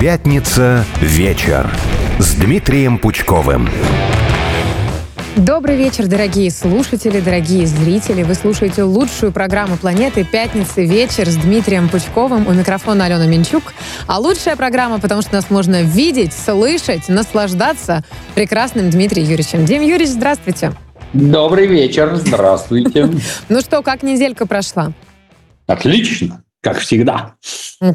Пятница вечер с Дмитрием Пучковым. Добрый вечер, дорогие слушатели, дорогие зрители. Вы слушаете лучшую программу планеты «Пятница вечер» с Дмитрием Пучковым. У микрофона Алена Минчук. А лучшая программа, потому что нас можно видеть, слышать, наслаждаться прекрасным Дмитрием Юрьевичем. Дим Юрьевич, здравствуйте. Добрый вечер, здравствуйте. Ну что, как неделька прошла? Отлично как всегда.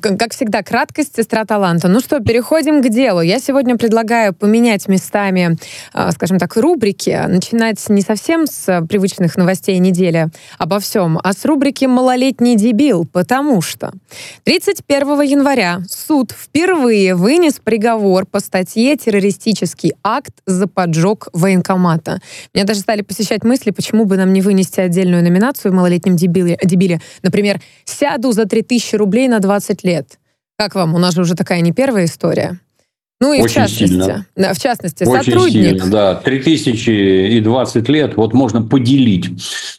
Как всегда, краткость, сестра таланта. Ну что, переходим к делу. Я сегодня предлагаю поменять местами, а, скажем так, рубрики, начинать не совсем с привычных новостей недели обо всем, а с рубрики «Малолетний дебил», потому что 31 января суд впервые вынес приговор по статье «Террористический акт за поджог военкомата». Меня даже стали посещать мысли, почему бы нам не вынести отдельную номинацию в «Малолетнем дебиле». дебиле. Например, «Сяду за 3000 рублей на 20 лет. Как вам? У нас же уже такая не первая история. Ну и Очень в частности, сильно. Да, в частности, Очень сотрудник. Сильно, да, 3020 лет, вот можно поделить,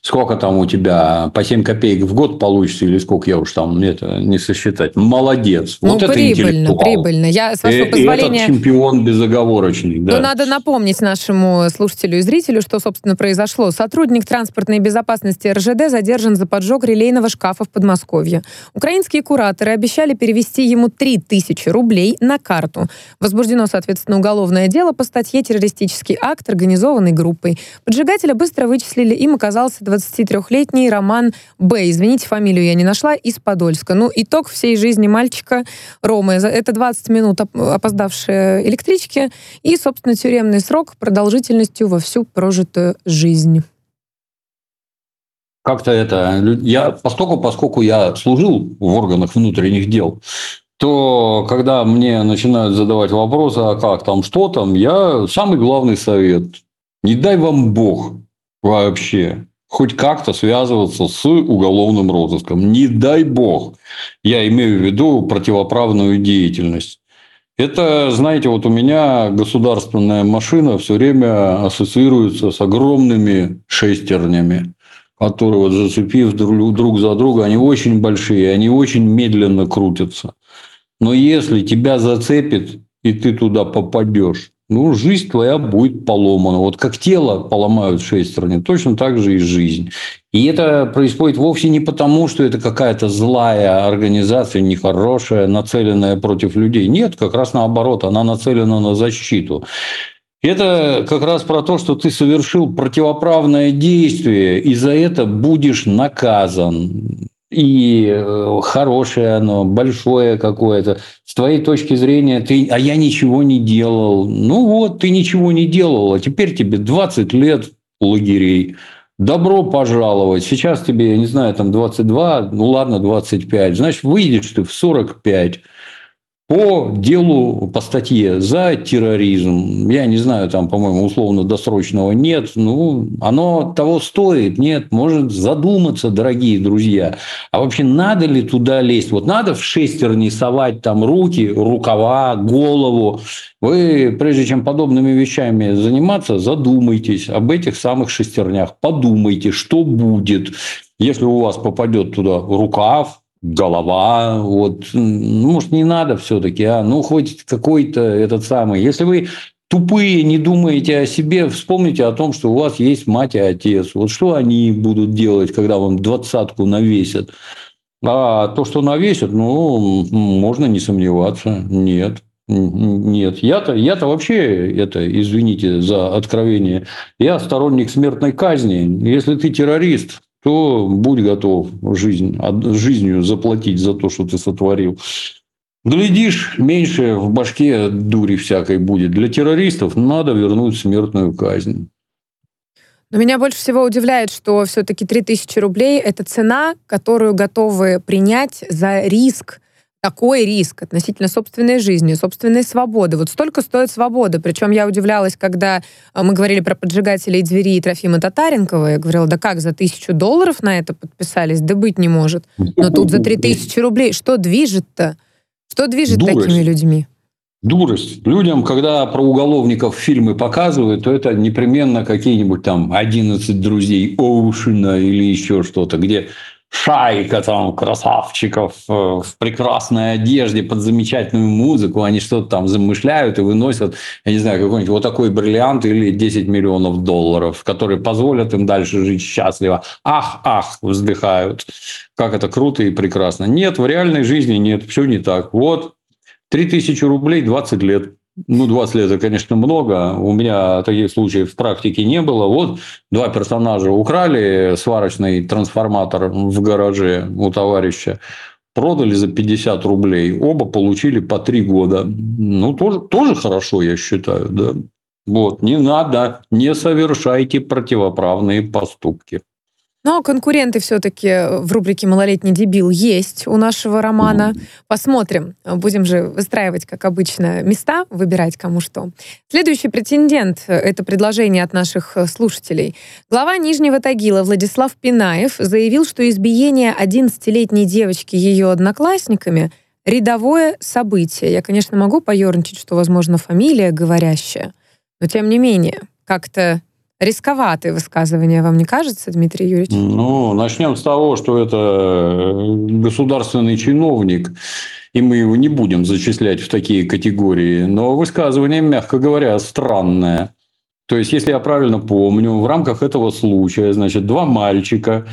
сколько там у тебя, по 7 копеек в год получится, или сколько я уж там, это не сосчитать. Молодец. Ну, вот это прибыльно, интеллектуал. прибыльно. Я, с вашего И- и позволения... этот чемпион безоговорочный. Да. Ну, надо напомнить нашему слушателю и зрителю, что, собственно, произошло. Сотрудник транспортной безопасности РЖД задержан за поджог релейного шкафа в Подмосковье. Украинские кураторы обещали перевести ему 3000 рублей на карту. Возбуждено, соответственно, уголовное дело по статье «Террористический акт, организованный группой». Поджигателя быстро вычислили. Им оказался 23-летний Роман Б. Извините, фамилию я не нашла, из Подольска. Ну, итог всей жизни мальчика Ромы. Это 20 минут оп- опоздавшие электрички и, собственно, тюремный срок продолжительностью во всю прожитую жизнь. как-то это... Я, поскольку, поскольку я служил в органах внутренних дел, то когда мне начинают задавать вопросы, а как там, что там, я самый главный совет. Не дай вам Бог вообще хоть как-то связываться с уголовным розыском. Не дай Бог. Я имею в виду противоправную деятельность. Это, знаете, вот у меня государственная машина все время ассоциируется с огромными шестернями которые вот зацепив друг, друг за друга, они очень большие, они очень медленно крутятся. Но если тебя зацепит, и ты туда попадешь, ну, жизнь твоя будет поломана. Вот как тело поломают шестерни, точно так же и жизнь. И это происходит вовсе не потому, что это какая-то злая организация, нехорошая, нацеленная против людей. Нет, как раз наоборот, она нацелена на защиту. Это как раз про то, что ты совершил противоправное действие, и за это будешь наказан. И э, хорошее оно, большое какое-то. С твоей точки зрения, ты, а я ничего не делал. Ну вот, ты ничего не делал, а теперь тебе 20 лет лагерей. Добро пожаловать. Сейчас тебе, я не знаю, там 22, ну ладно, 25. Значит, выйдешь ты в 45 по делу, по статье за терроризм. Я не знаю, там, по-моему, условно-досрочного нет. Ну, оно того стоит, нет. Может задуматься, дорогие друзья. А вообще надо ли туда лезть? Вот надо в шестерни совать там руки, рукава, голову. Вы, прежде чем подобными вещами заниматься, задумайтесь об этих самых шестернях. Подумайте, что будет, если у вас попадет туда рукав, голова, вот, ну, может, не надо все-таки, а, ну, хоть какой-то этот самый. Если вы тупые, не думаете о себе, вспомните о том, что у вас есть мать и отец. Вот что они будут делать, когда вам двадцатку навесят? А то, что навесят, ну, можно не сомневаться. Нет. Нет, я-то, я-то вообще, это, извините за откровение, я сторонник смертной казни. Если ты террорист, то будь готов жизнь, жизнью заплатить за то, что ты сотворил. Глядишь, меньше в башке дури всякой будет. Для террористов надо вернуть смертную казнь. Но меня больше всего удивляет, что все-таки 3000 рублей — это цена, которую готовы принять за риск, такой риск относительно собственной жизни, собственной свободы. Вот столько стоит свобода. Причем я удивлялась, когда а, мы говорили про поджигателей двери Трофима Татаренкова. Я говорила, да как, за тысячу долларов на это подписались? Да быть не может. Но тут за 3000 рублей. Что движет-то? Что движет Дурость. такими людьми? Дурость. Людям, когда про уголовников фильмы показывают, то это непременно какие-нибудь там 11 друзей Оушена или еще что-то, где шайка там красавчиков э, в прекрасной одежде под замечательную музыку, они что-то там замышляют и выносят, я не знаю, какой-нибудь вот такой бриллиант или 10 миллионов долларов, которые позволят им дальше жить счастливо. Ах, ах, вздыхают. Как это круто и прекрасно. Нет, в реальной жизни нет, все не так. Вот 3000 рублей 20 лет. Ну, 20 лет – это, конечно, много. У меня таких случаев в практике не было. Вот два персонажа украли сварочный трансформатор в гараже у товарища, продали за 50 рублей. Оба получили по 3 года. Ну, тоже, тоже хорошо, я считаю. Да? Вот. Не надо, не совершайте противоправные поступки. Но конкуренты все-таки в рубрике «Малолетний дебил» есть у нашего романа. Посмотрим. Будем же выстраивать, как обычно, места, выбирать кому что. Следующий претендент — это предложение от наших слушателей. Глава Нижнего Тагила Владислав Пинаев заявил, что избиение 11-летней девочки ее одноклассниками — рядовое событие. Я, конечно, могу поерничать, что, возможно, фамилия говорящая, но тем не менее, как-то рисковатые высказывания, вам не кажется, Дмитрий Юрьевич? Ну, начнем с того, что это э, государственный чиновник, и мы его не будем зачислять в такие категории. Но высказывание, мягко говоря, странное. То есть, если я правильно помню, в рамках этого случая, значит, два мальчика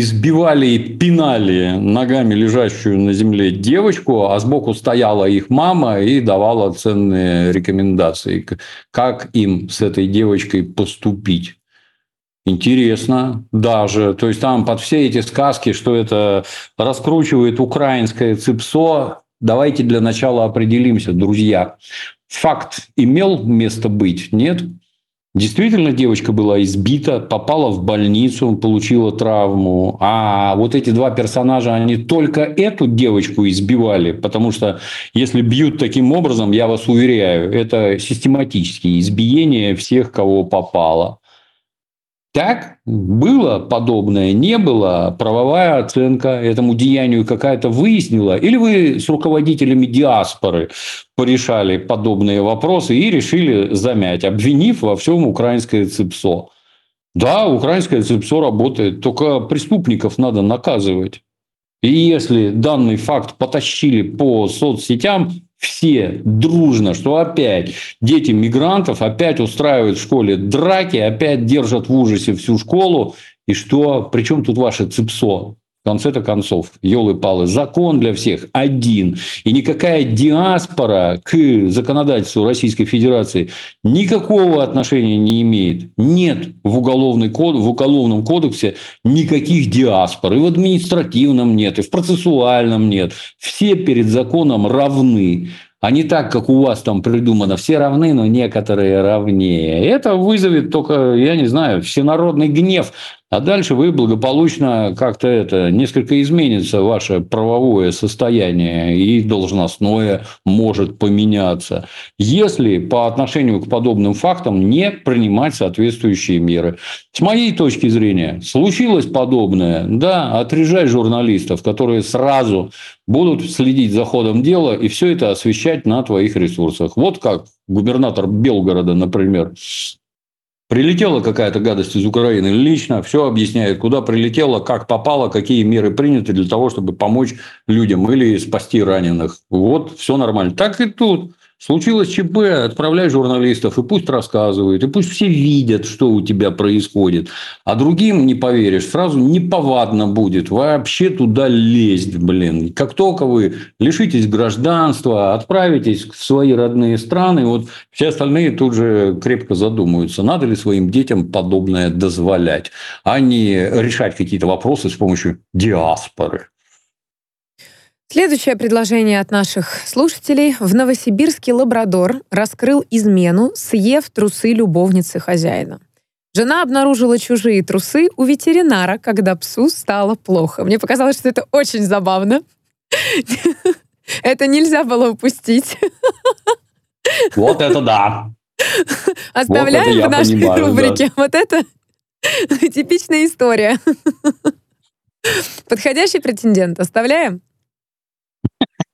избивали и пинали ногами лежащую на земле девочку, а сбоку стояла их мама и давала ценные рекомендации, как им с этой девочкой поступить. Интересно даже. То есть там под все эти сказки, что это раскручивает украинское ЦИПСО, давайте для начала определимся, друзья. Факт имел место быть? Нет? Действительно, девочка была избита, попала в больницу, получила травму. А вот эти два персонажа, они только эту девочку избивали, потому что если бьют таким образом, я вас уверяю, это систематические избиения всех, кого попало. Так было подобное, не было, правовая оценка этому деянию какая-то выяснила, или вы с руководителями диаспоры порешали подобные вопросы и решили замять, обвинив во всем украинское ЦИПСО. Да, украинское ЦИПСО работает, только преступников надо наказывать. И если данный факт потащили по соцсетям, все дружно, что опять дети мигрантов опять устраивают в школе драки, опять держат в ужасе всю школу. И что, причем тут ваше ЦИПСО? Конце-то концов, елы-палы, закон для всех один. И никакая диаспора к законодательству Российской Федерации никакого отношения не имеет. Нет в, уголовный код, в Уголовном кодексе никаких диаспор. И в административном нет, и в процессуальном нет. Все перед законом равны а не так, как у вас там придумано. Все равны, но некоторые равнее. Это вызовет только, я не знаю, всенародный гнев а дальше вы благополучно как-то это несколько изменится ваше правовое состояние и должностное может поменяться, если по отношению к подобным фактам не принимать соответствующие меры. С моей точки зрения, случилось подобное, да, отрежай журналистов, которые сразу будут следить за ходом дела и все это освещать на твоих ресурсах. Вот как губернатор Белгорода, например, Прилетела какая-то гадость из Украины лично, все объясняет, куда прилетела, как попала, какие меры приняты для того, чтобы помочь людям или спасти раненых. Вот, все нормально. Так и тут. Случилось ЧП, отправляй журналистов, и пусть рассказывают, и пусть все видят, что у тебя происходит. А другим не поверишь, сразу неповадно будет вообще туда лезть, блин. Как только вы лишитесь гражданства, отправитесь в свои родные страны, вот все остальные тут же крепко задумаются, надо ли своим детям подобное дозволять, а не решать какие-то вопросы с помощью диаспоры. Следующее предложение от наших слушателей. В Новосибирске лабрадор раскрыл измену, съев трусы любовницы хозяина. Жена обнаружила чужие трусы у ветеринара, когда псу стало плохо. Мне показалось, что это очень забавно. Это нельзя было упустить. Вот это да. Оставляем вот в нашей понимаю, рубрике. Да. Вот это типичная история. Подходящий претендент. Оставляем?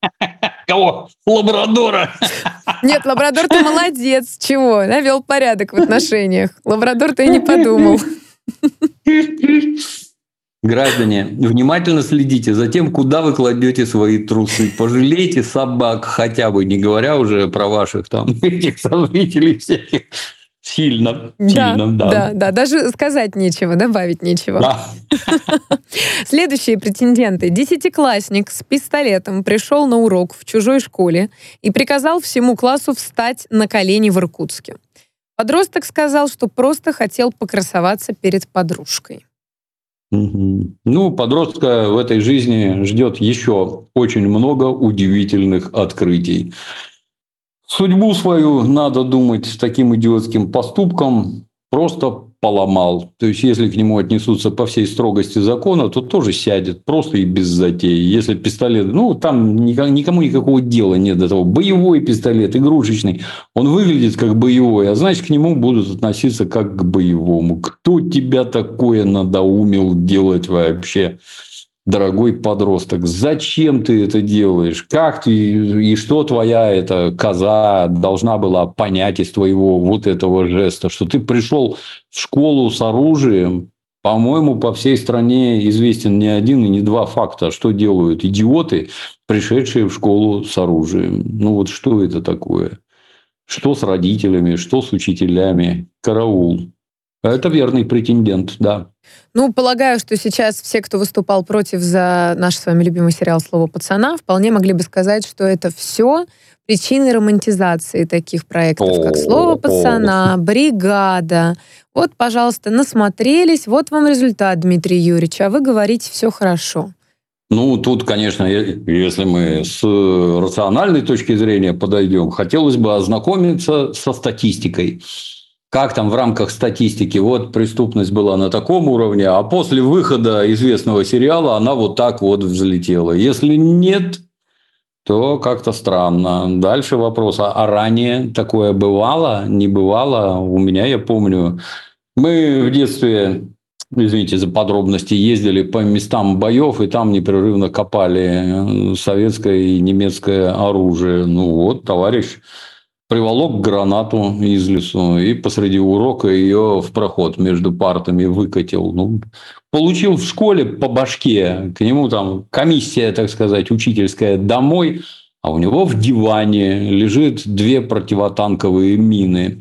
Кого? Лабрадора. Нет, лабрадор ты молодец. Чего? Навел порядок в отношениях. Лабрадор ты и не подумал. Граждане, внимательно следите за тем, куда вы кладете свои трусы. Пожалейте собак хотя бы, не говоря уже про ваших там этих сожителей всяких. Сильно, да, сильно, да. Да, да, даже сказать нечего, добавить нечего. Да. Следующие претенденты. Десятиклассник с пистолетом пришел на урок в чужой школе и приказал всему классу встать на колени в Иркутске. Подросток сказал, что просто хотел покрасоваться перед подружкой. Ну, подростка в этой жизни ждет еще очень много удивительных открытий. Судьбу свою, надо думать, с таким идиотским поступком просто поломал. То есть, если к нему отнесутся по всей строгости закона, то тоже сядет просто и без затеи. Если пистолет, ну, там никому никакого дела нет до того. Боевой пистолет, игрушечный, он выглядит как боевой, а значит, к нему будут относиться как к боевому. Кто тебя такое надоумил делать вообще? Дорогой подросток, зачем ты это делаешь? Как ты и что твоя эта коза должна была понять из твоего вот этого жеста, что ты пришел в школу с оружием, по-моему, по всей стране известен не один и не два факта, что делают идиоты, пришедшие в школу с оружием. Ну вот что это такое? Что с родителями, что с учителями? Караул. Это верный претендент, да. Ну, полагаю, что сейчас все, кто выступал против за наш с вами любимый сериал «Слово пацана», вполне могли бы сказать, что это все причины романтизации таких проектов, как «Слово пацана», «Бригада». Вот, пожалуйста, насмотрелись, вот вам результат, Дмитрий Юрьевич, а вы говорите, все хорошо. Ну, тут, конечно, если мы с рациональной точки зрения подойдем, хотелось бы ознакомиться со статистикой как там в рамках статистики, вот преступность была на таком уровне, а после выхода известного сериала она вот так вот взлетела. Если нет, то как-то странно. Дальше вопрос, а, а ранее такое бывало, не бывало? У меня, я помню, мы в детстве, извините за подробности, ездили по местам боев, и там непрерывно копали советское и немецкое оружие. Ну вот, товарищ приволок гранату из лесу и посреди урока ее в проход между партами выкатил. Ну, получил в школе по башке, к нему там комиссия, так сказать, учительская домой, а у него в диване лежит две противотанковые мины.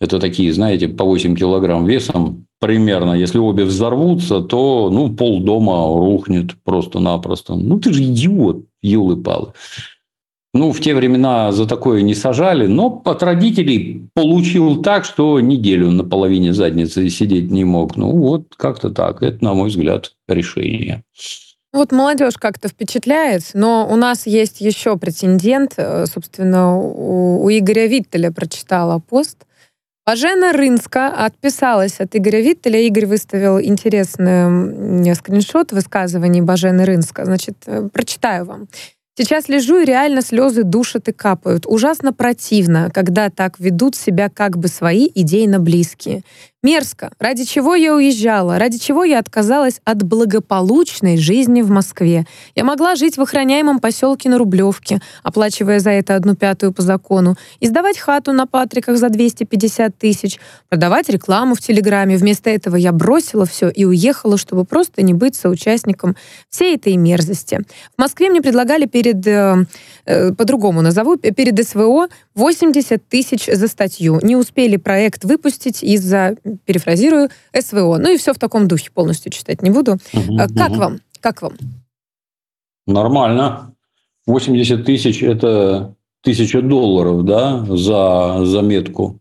Это такие, знаете, по 8 килограмм весом примерно. Если обе взорвутся, то ну, пол дома рухнет просто-напросто. Ну, ты же идиот, елы-палы. Ну, в те времена за такое не сажали, но от родителей получил так, что неделю на половине задницы сидеть не мог. Ну, вот как-то так. Это, на мой взгляд, решение. Вот молодежь как-то впечатляет, но у нас есть еще претендент. Э, собственно, у, у Игоря Виттеля прочитала пост. Бажена Рынска отписалась от Игоря Виттеля. Игорь выставил интересный скриншот высказываний Бажены Рынска. Значит, э, прочитаю вам. Сейчас лежу, и реально слезы душат и капают. Ужасно противно, когда так ведут себя как бы свои идейно близкие. Мерзко. Ради чего я уезжала? Ради чего я отказалась от благополучной жизни в Москве? Я могла жить в охраняемом поселке на Рублевке, оплачивая за это одну пятую по закону, и сдавать хату на Патриках за 250 тысяч, продавать рекламу в Телеграме. Вместо этого я бросила все и уехала, чтобы просто не быть соучастником всей этой мерзости. В Москве мне предлагали перед, э, по-другому назову, перед СВО 80 тысяч за статью. Не успели проект выпустить из-за перефразирую, СВО. Ну и все в таком духе, полностью читать не буду. Угу, как угу. вам? Как вам? Нормально. 80 тысяч – это тысяча долларов, да, за заметку.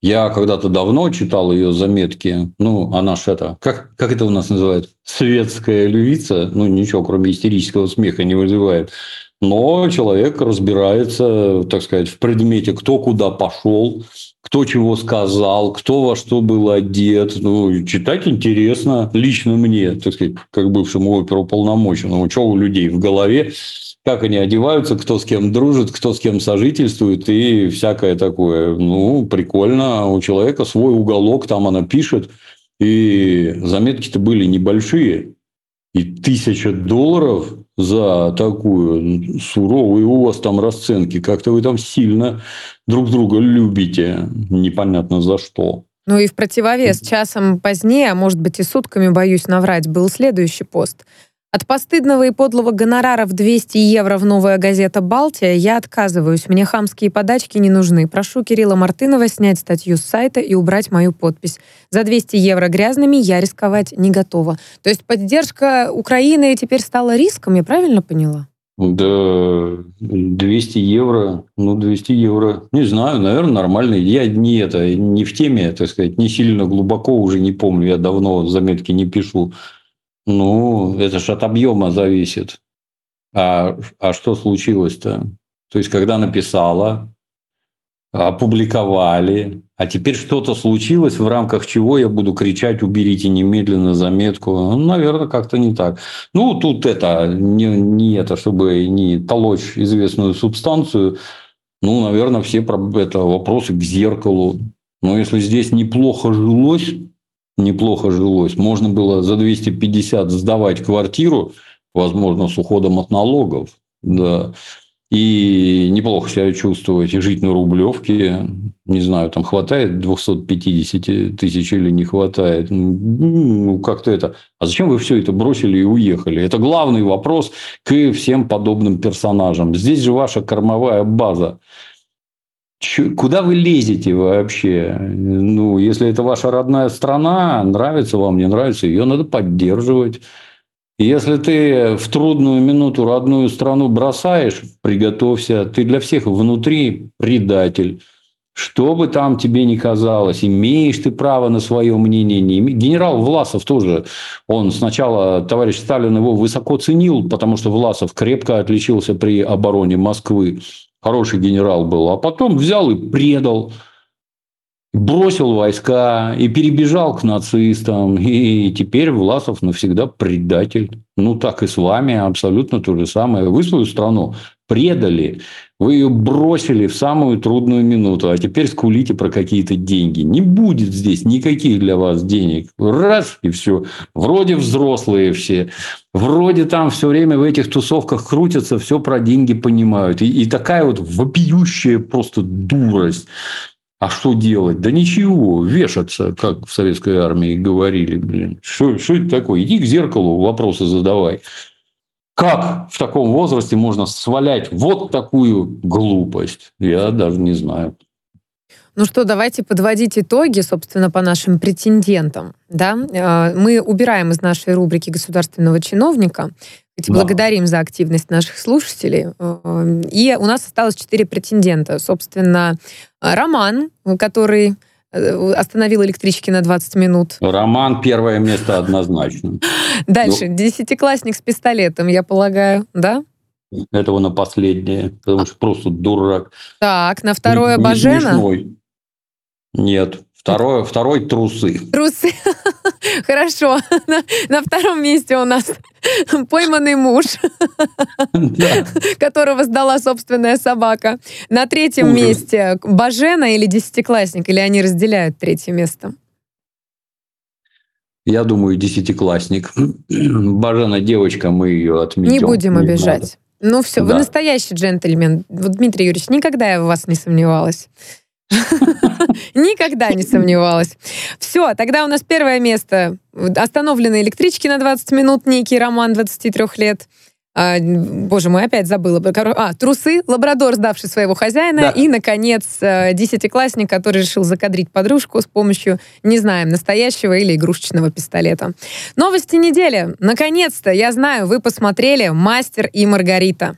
Я когда-то давно читал ее заметки. Ну, она ж это... Как, как это у нас называют? Светская львица. Ну, ничего, кроме истерического смеха не вызывает. Но человек разбирается, так сказать, в предмете, кто куда пошел, кто чего сказал, кто во что был одет. Ну, читать интересно лично мне, так сказать, как бывшему оперуполномоченному. Что у людей в голове, как они одеваются, кто с кем дружит, кто с кем сожительствует и всякое такое. Ну, прикольно. У человека свой уголок, там она пишет. И заметки-то были небольшие. И тысяча долларов за такую суровую у вас там расценки. Как-то вы там сильно друг друга любите. Непонятно за что. Ну и в противовес часом позднее, а может быть и сутками, боюсь наврать, был следующий пост. От постыдного и подлого гонорара в 200 евро в «Новая газета Балтия» я отказываюсь. Мне хамские подачки не нужны. Прошу Кирилла Мартынова снять статью с сайта и убрать мою подпись. За 200 евро грязными я рисковать не готова. То есть поддержка Украины теперь стала риском, я правильно поняла? Да, 200 евро, ну, 200 евро, не знаю, наверное, нормально. Я не это, не в теме, так сказать, не сильно глубоко уже не помню, я давно заметки не пишу. Ну, это же от объема зависит. А, а что случилось-то? То есть, когда написала, опубликовали, а теперь что-то случилось, в рамках чего я буду кричать, уберите немедленно заметку. Ну, наверное, как-то не так. Ну, тут это, не, не это, чтобы не толочь известную субстанцию, ну, наверное, все это вопросы к зеркалу. Но если здесь неплохо жилось, неплохо жилось. Можно было за 250 сдавать квартиру, возможно, с уходом от налогов. Да. И неплохо себя чувствовать и жить на Рублевке. Не знаю, там хватает 250 тысяч или не хватает. Ну, как-то это... А зачем вы все это бросили и уехали? Это главный вопрос к всем подобным персонажам. Здесь же ваша кормовая база. Куда вы лезете вообще? Ну, если это ваша родная страна, нравится вам, не нравится, ее надо поддерживать. если ты в трудную минуту родную страну бросаешь, приготовься, ты для всех внутри предатель. Что бы там тебе ни казалось, имеешь ты право на свое мнение, не имеешь. Генерал Власов тоже, он сначала, товарищ Сталин его высоко ценил, потому что Власов крепко отличился при обороне Москвы хороший генерал был, а потом взял и предал, бросил войска и перебежал к нацистам. И теперь Власов навсегда предатель. Ну, так и с вами абсолютно то же самое. Вы свою страну предали, вы ее бросили в самую трудную минуту, а теперь скулите про какие-то деньги. Не будет здесь никаких для вас денег. Раз и все. Вроде взрослые все. Вроде там все время в этих тусовках крутятся, все про деньги понимают. И, и такая вот вопиющая просто дурость. А что делать? Да ничего, вешаться, как в советской армии говорили. Блин. Что, что это такое? Иди к зеркалу, вопросы задавай. Как в таком возрасте можно свалять вот такую глупость? Я даже не знаю. Ну что, давайте подводить итоги, собственно, по нашим претендентам. Да? Э, мы убираем из нашей рубрики государственного чиновника. Ведь да. благодарим за активность наших слушателей. Э, и у нас осталось четыре претендента. Собственно, Роман, который Э, остановил электрички на 20 минут. Роман первое место однозначно. Дальше. Ну, Десятиклассник с пистолетом, я полагаю, да? Этого на последнее, потому что просто дурак. Так, на второе Бажена? Нет, Второе, второй трусы. Трусы. Хорошо. На, на втором месте у нас пойманный муж, которого сдала собственная собака. На третьем месте Бажена или десятиклассник, или они разделяют третье место? Я думаю, десятиклассник. Бажена девочка, мы ее отметим. Не будем обижать. Ну все, да. вы настоящий джентльмен. Вот, Дмитрий Юрьевич, никогда я в вас не сомневалась. Никогда не сомневалась. Все, тогда у нас первое место. Остановлены электрички на 20 минут, некий роман 23 лет. А, боже мой, опять забыла. А, трусы, лабрадор, сдавший своего хозяина, да. и, наконец, э, десятиклассник, который решил закадрить подружку с помощью, не знаем, настоящего или игрушечного пистолета. Новости недели. Наконец-то, я знаю, вы посмотрели «Мастер и Маргарита».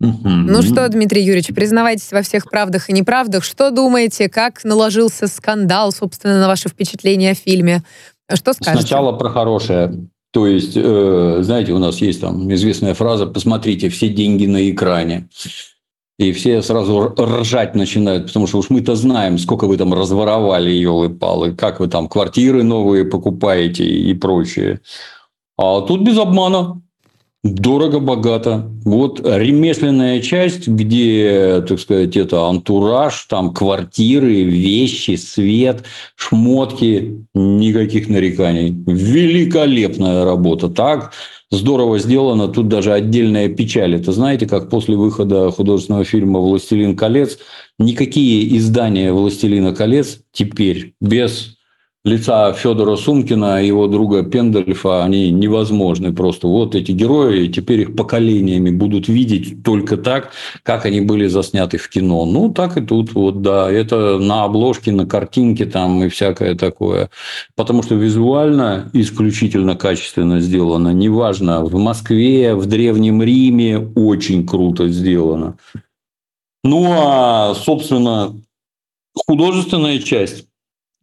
Ну что, Дмитрий Юрьевич, признавайтесь во всех правдах и неправдах. Что думаете, как наложился скандал, собственно, на ваше впечатление о фильме? Что скажете? Сначала про хорошее. То есть, э, знаете, у нас есть там известная фраза «посмотрите, все деньги на экране». И все сразу ржать начинают, потому что уж мы-то знаем, сколько вы там разворовали, елы-палы, как вы там квартиры новые покупаете и прочее. А тут без обмана. Дорого-богато. Вот ремесленная часть, где, так сказать, это антураж, там квартиры, вещи, свет, шмотки, никаких нареканий. Великолепная работа. Так здорово сделано. Тут даже отдельная печаль. Это знаете, как после выхода художественного фильма «Властелин колец» никакие издания «Властелина колец» теперь без лица Федора Сумкина и его друга Пендельфа, они невозможны просто. Вот эти герои, теперь их поколениями будут видеть только так, как они были засняты в кино. Ну, так и тут, вот, да, это на обложке, на картинке там и всякое такое. Потому что визуально исключительно качественно сделано. Неважно, в Москве, в Древнем Риме очень круто сделано. Ну, а, собственно, художественная часть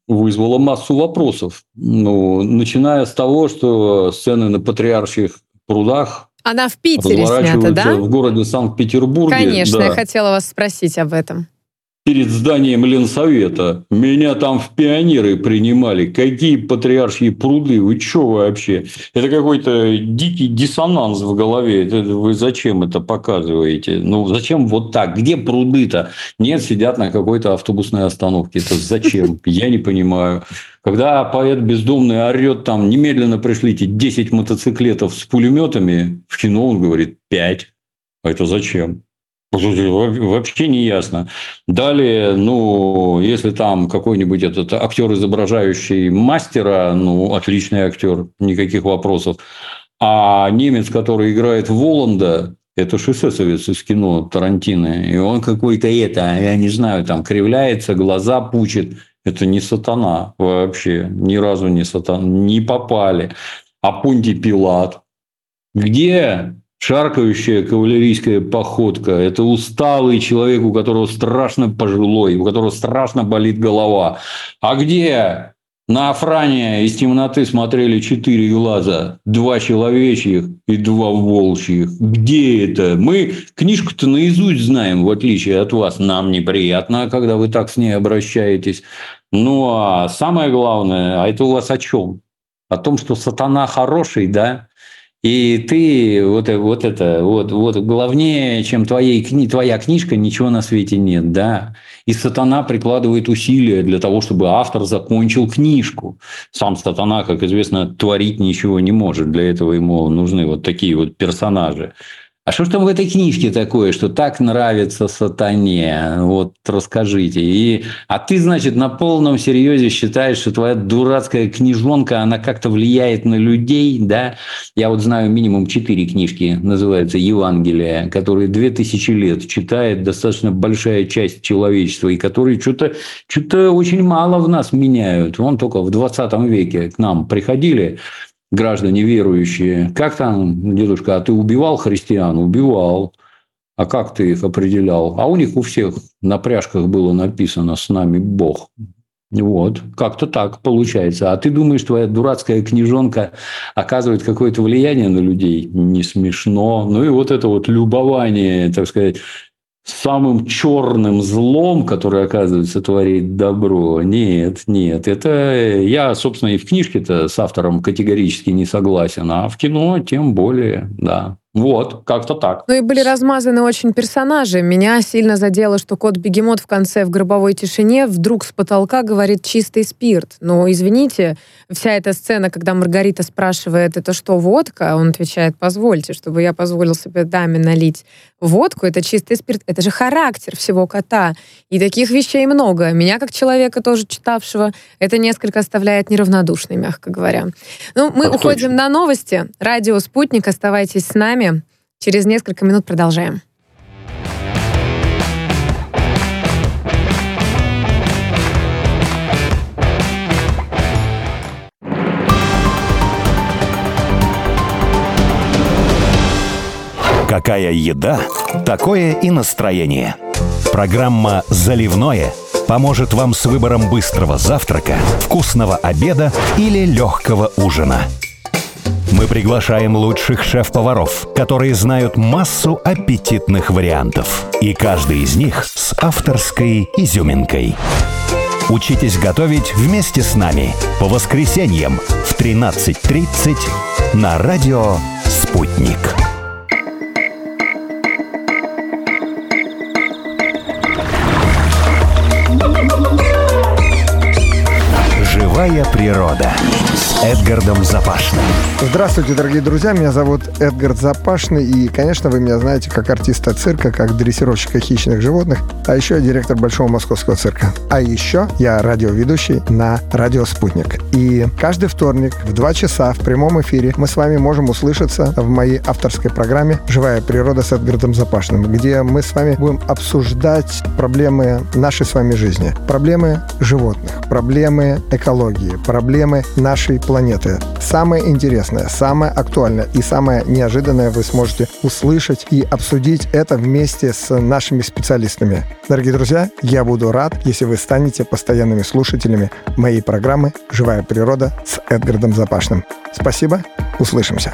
вызвало массу вопросов. Ну, начиная с того, что сцены на патриарших прудах она в Питере снята, да? В городе Санкт-Петербурге. Конечно, да. я хотела вас спросить об этом перед зданием Ленсовета. Меня там в пионеры принимали. Какие патриаршие пруды? Вы что вообще? Это какой-то дикий диссонанс в голове. Это, вы зачем это показываете? Ну, зачем вот так? Где пруды-то? Нет, сидят на какой-то автобусной остановке. Это зачем? Я не понимаю. Когда поэт бездомный орет там, немедленно пришлите 10 мотоциклетов с пулеметами, в кино он говорит 5. А это зачем? Вообще не ясно. Далее, ну, если там какой-нибудь этот актер, изображающий мастера, ну, отличный актер, никаких вопросов. А немец, который играет Воланда, это же эсэсовец из кино Тарантино. И он какой-то это, я не знаю, там кривляется, глаза пучит. Это не сатана вообще. Ни разу не сатана. Не попали. А Понтий Пилат. Где шаркающая кавалерийская походка. Это усталый человек, у которого страшно пожилой, у которого страшно болит голова. А где на Афране из темноты смотрели четыре глаза, два человечьих и два волчьих. Где это? Мы книжку-то наизусть знаем, в отличие от вас. Нам неприятно, когда вы так с ней обращаетесь. Ну, а самое главное, а это у вас о чем? О том, что сатана хороший, да? И ты вот, вот это, вот, вот главнее, чем твоей, твоя книжка, ничего на свете нет, да. И сатана прикладывает усилия для того, чтобы автор закончил книжку. Сам сатана, как известно, творить ничего не может. Для этого ему нужны вот такие вот персонажи. А что ж там в этой книжке такое, что так нравится сатане? Вот расскажите. И, а ты, значит, на полном серьезе считаешь, что твоя дурацкая книжонка, она как-то влияет на людей, да? Я вот знаю минимум четыре книжки, называются Евангелия, которые две тысячи лет читает достаточно большая часть человечества, и которые что-то что очень мало в нас меняют. Вон только в 20 веке к нам приходили граждане верующие. Как там, дедушка, а ты убивал христиан? Убивал. А как ты их определял? А у них у всех на пряжках было написано «С нами Бог». Вот, как-то так получается. А ты думаешь, твоя дурацкая книжонка оказывает какое-то влияние на людей? Не смешно. Ну и вот это вот любование, так сказать, самым черным злом, который, оказывается, творит добро. Нет, нет. Это я, собственно, и в книжке-то с автором категорически не согласен, а в кино тем более, да. Вот, как-то так. Ну и были размазаны очень персонажи. Меня сильно задело, что кот-бегемот в конце в гробовой тишине вдруг с потолка говорит чистый спирт. Но, извините, вся эта сцена, когда Маргарита спрашивает, это что, водка? Он отвечает, позвольте, чтобы я позволил себе даме налить водку, это чистый спирт. Это же характер всего кота. И таких вещей много. Меня, как человека, тоже читавшего, это несколько оставляет неравнодушной, мягко говоря. Ну, мы так уходим точно. на новости. Радио «Спутник», оставайтесь с нами. Через несколько минут продолжаем. Какая еда, такое и настроение. Программа «Заливное» поможет вам с выбором быстрого завтрака, вкусного обеда или легкого ужина – мы приглашаем лучших шеф-поваров, которые знают массу аппетитных вариантов. И каждый из них с авторской изюминкой. Учитесь готовить вместе с нами по воскресеньям в 13.30 на радио «Спутник». Живая природа. с Эдгардом Запашным. Здравствуйте, дорогие друзья, меня зовут Эдгард Запашный, и, конечно, вы меня знаете как артиста цирка, как дрессировщика хищных животных, а еще я директор Большого Московского цирка. А еще я радиоведущий на радио «Спутник». И каждый вторник в 2 часа в прямом эфире мы с вами можем услышаться в моей авторской программе «Живая природа» с Эдгардом Запашным, где мы с вами будем обсуждать проблемы нашей с вами жизни, проблемы животных, проблемы экологии, проблемы нашей планеты. Самое интересное, самое актуальное и самое неожиданное вы сможете услышать и обсудить это вместе с нашими специалистами. Дорогие друзья, я буду рад, если вы станете постоянными слушателями моей программы «Живая природа» с Эдгардом Запашным. Спасибо, услышимся.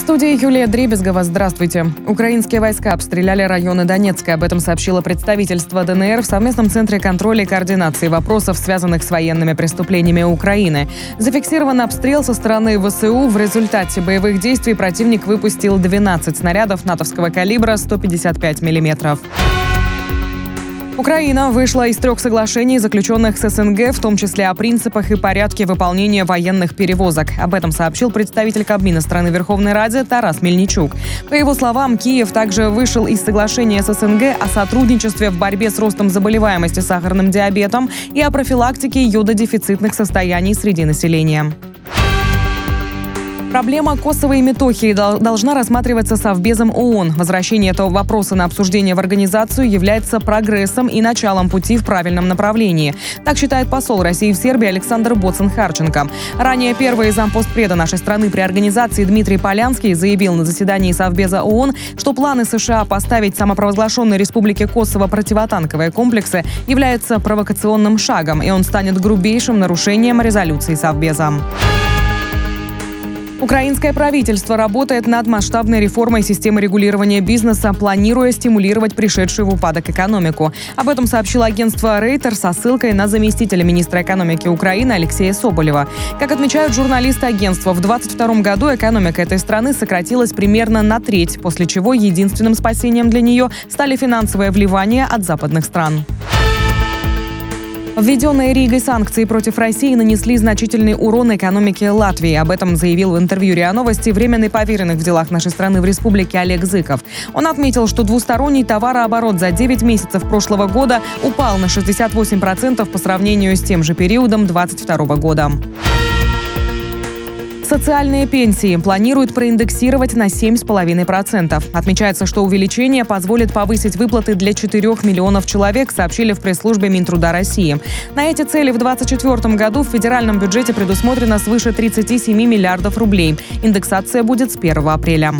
студии Юлия Дребезгова. Здравствуйте. Украинские войска обстреляли районы Донецка. Об этом сообщило представительство ДНР в совместном центре контроля и координации вопросов, связанных с военными преступлениями Украины. Зафиксирован обстрел со стороны ВСУ. В результате боевых действий противник выпустил 12 снарядов натовского калибра 155 миллиметров. Украина вышла из трех соглашений, заключенных с СНГ, в том числе о принципах и порядке выполнения военных перевозок. Об этом сообщил представитель Кабмина страны Верховной Ради Тарас Мельничук. По его словам, Киев также вышел из соглашения с СНГ о сотрудничестве в борьбе с ростом заболеваемости сахарным диабетом и о профилактике йододефицитных состояний среди населения. Проблема Косово и Метохии должна рассматриваться Совбезом ООН. Возвращение этого вопроса на обсуждение в организацию является прогрессом и началом пути в правильном направлении. Так считает посол России в Сербии Александр Боцин-Харченко. Ранее первый зампостпреда нашей страны при организации Дмитрий Полянский заявил на заседании Совбеза ООН, что планы США поставить самопровозглашенной Республике Косово противотанковые комплексы являются провокационным шагом, и он станет грубейшим нарушением резолюции Совбеза. Украинское правительство работает над масштабной реформой системы регулирования бизнеса, планируя стимулировать пришедшую в упадок экономику. Об этом сообщило агентство Рейтер со ссылкой на заместителя министра экономики Украины Алексея Соболева. Как отмечают журналисты агентства, в 2022 году экономика этой страны сократилась примерно на треть, после чего единственным спасением для нее стали финансовые вливания от западных стран. Введенные Ригой санкции против России нанесли значительный урон экономике Латвии. Об этом заявил в интервью РИА Новости временный поверенный в делах нашей страны в республике Олег Зыков. Он отметил, что двусторонний товарооборот за 9 месяцев прошлого года упал на 68% по сравнению с тем же периодом 2022 года. Социальные пенсии планируют проиндексировать на 7,5%. Отмечается, что увеличение позволит повысить выплаты для 4 миллионов человек, сообщили в пресс-службе Минтруда России. На эти цели в 2024 году в федеральном бюджете предусмотрено свыше 37 миллиардов рублей. Индексация будет с 1 апреля.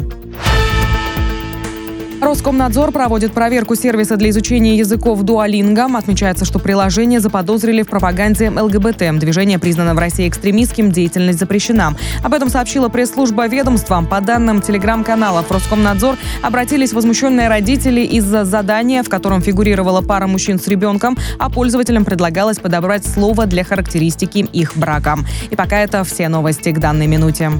Роскомнадзор проводит проверку сервиса для изучения языков Duolingo. Отмечается, что приложение заподозрили в пропаганде ЛГБТ. Движение признано в России экстремистским, деятельность запрещена. Об этом сообщила пресс-служба ведомства. По данным телеграм-каналов Роскомнадзор обратились возмущенные родители из-за задания, в котором фигурировала пара мужчин с ребенком, а пользователям предлагалось подобрать слово для характеристики их брака. И пока это все новости к данной минуте.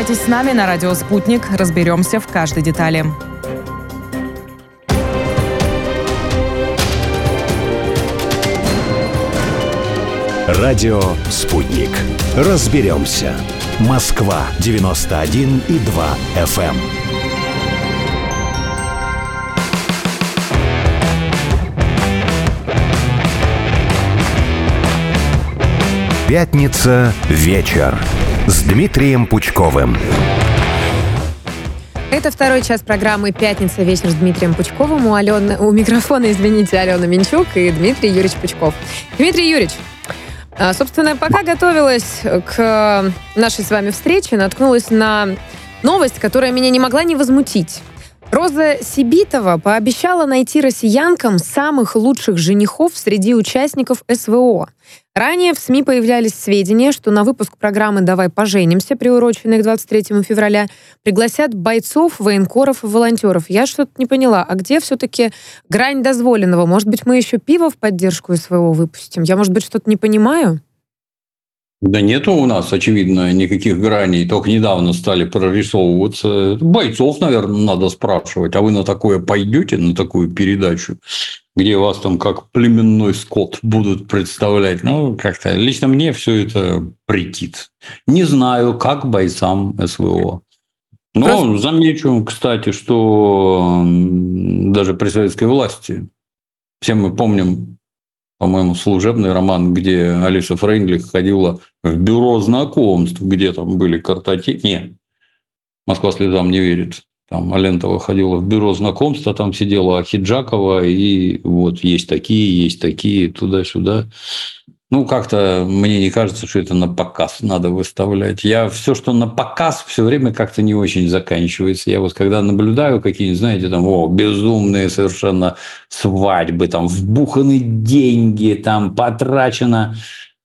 Оставайтесь с нами на радио «Спутник». Разберемся в каждой детали. Радио «Спутник». Разберемся. Москва, 91 и 2 FM. Пятница. Вечер с Дмитрием Пучковым. Это второй час программы «Пятница. Вечер» с Дмитрием Пучковым. У, Алены, у микрофона, извините, Алена Минчук и Дмитрий Юрьевич Пучков. Дмитрий Юрьевич, а, собственно, пока готовилась к нашей с вами встрече, наткнулась на новость, которая меня не могла не возмутить. Роза Сибитова пообещала найти россиянкам самых лучших женихов среди участников СВО. Ранее в СМИ появлялись сведения, что на выпуск программы «Давай поженимся», приуроченной к 23 февраля, пригласят бойцов, военкоров и волонтеров. Я что-то не поняла, а где все-таки грань дозволенного? Может быть, мы еще пиво в поддержку СВО выпустим? Я, может быть, что-то не понимаю? Да нету у нас, очевидно, никаких граней. Только недавно стали прорисовываться. Бойцов, наверное, надо спрашивать. А вы на такое пойдете, на такую передачу, где вас там как племенной скот будут представлять? Ну, как-то лично мне все это претит. Не знаю, как бойцам СВО. Но Просто... замечу, кстати, что даже при советской власти, все мы помним по-моему, служебный роман, где Алиса Фрейндлих ходила в бюро знакомств, где там были картотеки. Нет, Москва следам не верит. Там Алентова ходила в бюро знакомств, а там сидела Ахиджакова, и вот есть такие, есть такие, туда-сюда. Ну, как-то мне не кажется, что это на показ надо выставлять. Я все, что на показ, все время как-то не очень заканчивается. Я вот когда наблюдаю какие-нибудь, знаете, там, о, безумные совершенно свадьбы, там, вбуханы деньги, там, потрачено.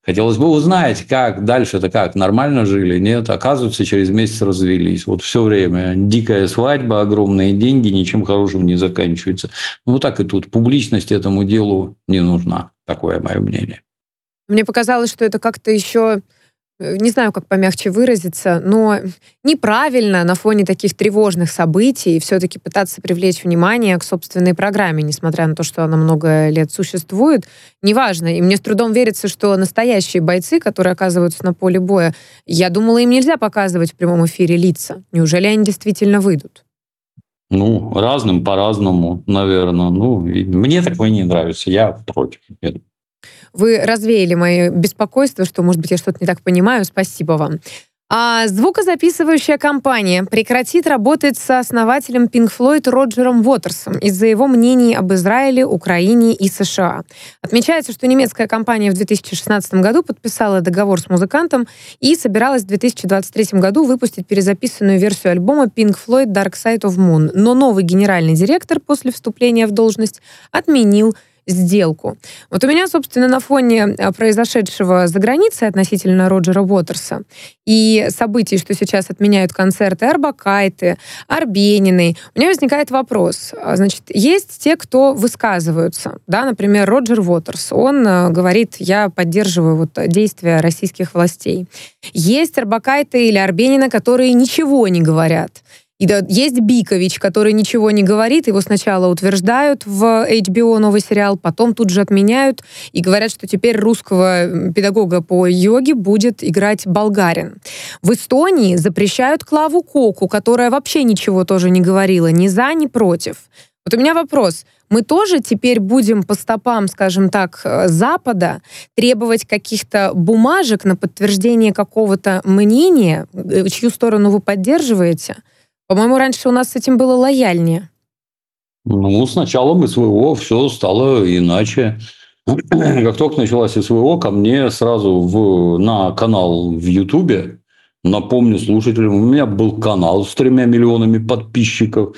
Хотелось бы узнать, как дальше-то как, нормально жили, нет? Оказывается, через месяц развелись. Вот все время дикая свадьба, огромные деньги, ничем хорошим не заканчивается. Ну, так и тут. Публичность этому делу не нужна. Такое мое мнение. Мне показалось, что это как-то еще э, не знаю, как помягче выразиться, но неправильно на фоне таких тревожных событий все-таки пытаться привлечь внимание к собственной программе, несмотря на то, что она много лет существует. Неважно. И мне с трудом верится, что настоящие бойцы, которые оказываются на поле боя, я думала, им нельзя показывать в прямом эфире лица. Неужели они действительно выйдут? Ну, разным по-разному, наверное. Ну, мне такое не нравится. Я против. Вы развеяли мое беспокойство, что, может быть, я что-то не так понимаю. Спасибо вам. А звукозаписывающая компания прекратит работать со основателем Pink Floyd Роджером Уотерсом из-за его мнений об Израиле, Украине и США. Отмечается, что немецкая компания в 2016 году подписала договор с музыкантом и собиралась в 2023 году выпустить перезаписанную версию альбома Pink Floyd Dark Side of Moon. Но новый генеральный директор после вступления в должность отменил сделку. Вот у меня, собственно, на фоне э, произошедшего за границей относительно Роджера Уотерса и событий, что сейчас отменяют концерты Арбакайты, Арбениной, у меня возникает вопрос. А, значит, есть те, кто высказываются, да, например, Роджер Уотерс, он э, говорит, я поддерживаю вот действия российских властей. Есть Арбакайты или Арбенина, которые ничего не говорят. И да, есть Бикович, который ничего не говорит, его сначала утверждают в HBO новый сериал, потом тут же отменяют и говорят, что теперь русского педагога по йоге будет играть болгарин. В Эстонии запрещают Клаву Коку, которая вообще ничего тоже не говорила, ни за, ни против. Вот у меня вопрос. Мы тоже теперь будем по стопам, скажем так, э, Запада требовать каких-то бумажек на подтверждение какого-то мнения, э, чью сторону вы поддерживаете? По-моему, раньше у нас с этим было лояльнее. Ну, с началом СВО все стало иначе. Как только началась СВО, ко мне сразу в, на канал в Ютубе, напомню слушателям, у меня был канал с тремя миллионами подписчиков.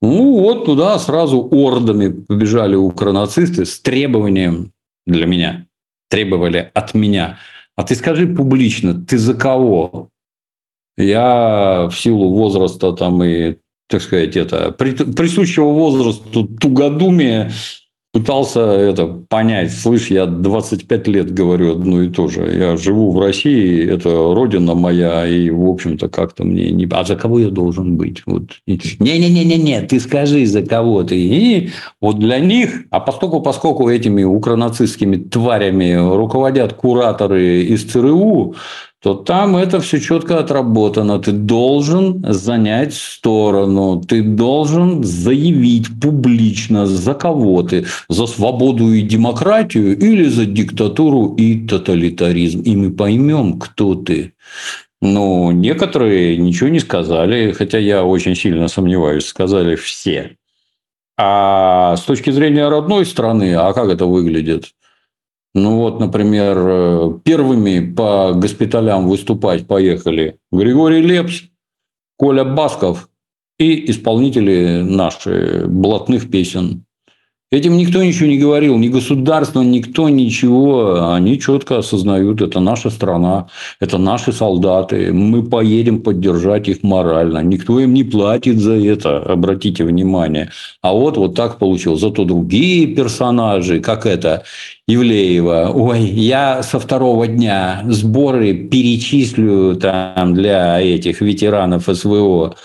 Ну, вот туда сразу ордами побежали укронацисты с требованием для меня. Требовали от меня. А ты скажи публично, ты за кого? Я в силу возраста там и, так сказать, это присущего возрасту тугодумия пытался это понять. Слышь, я 25 лет говорю одно и то же. Я живу в России, это родина моя, и, в общем-то, как-то мне не... А за кого я должен быть? Вот. Не-не-не-не-не, ты скажи, за кого ты. И вот для них, а поскольку, поскольку этими укронацистскими тварями руководят кураторы из ЦРУ, то там это все четко отработано. Ты должен занять сторону, ты должен заявить публично, за кого ты, за свободу и демократию или за диктатуру и тоталитаризм. И мы поймем, кто ты. Но некоторые ничего не сказали, хотя я очень сильно сомневаюсь, сказали все. А с точки зрения родной страны, а как это выглядит? Ну вот, например, э, первыми по госпиталям выступать поехали Григорий Лепс, Коля Басков и исполнители наши блатных песен. Этим никто ничего не говорил, ни государство, никто ничего. Они четко осознают, это наша страна, это наши солдаты. Мы поедем поддержать их морально. Никто им не платит за это, обратите внимание. А вот вот так получилось. Зато другие персонажи, как это, Ивлеева, ой, я со второго дня сборы перечислю там для этих ветеранов СВО.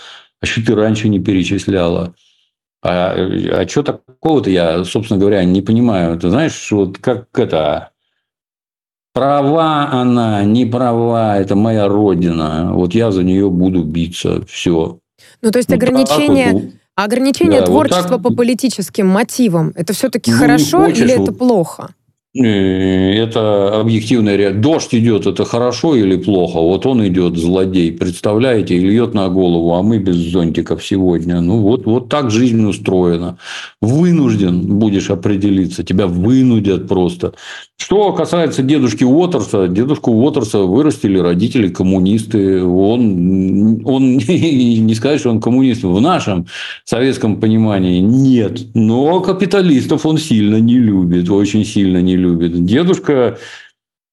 А что ты раньше не перечисляла? А, а что такого-то я, собственно говоря, не понимаю. Ты знаешь, вот как это... Права она, не права, это моя родина. Вот я за нее буду биться. Все. Ну, то есть вот ограничение... Вот, ограничение да, творчества вот так... по политическим мотивам, это все-таки ну, хорошо хочешь, или это плохо? Это объективная реальность. Дождь идет, это хорошо или плохо? Вот он идет, злодей, представляете, и льет на голову, а мы без зонтиков сегодня. Ну, вот, вот так жизнь устроена. Вынужден будешь определиться, тебя вынудят просто. Что касается дедушки Уотерса, дедушку Уотерса вырастили родители коммунисты. Он, он не сказать, что он коммунист в нашем советском понимании. Нет. Но капиталистов он сильно не любит, очень сильно не любит. Дедушка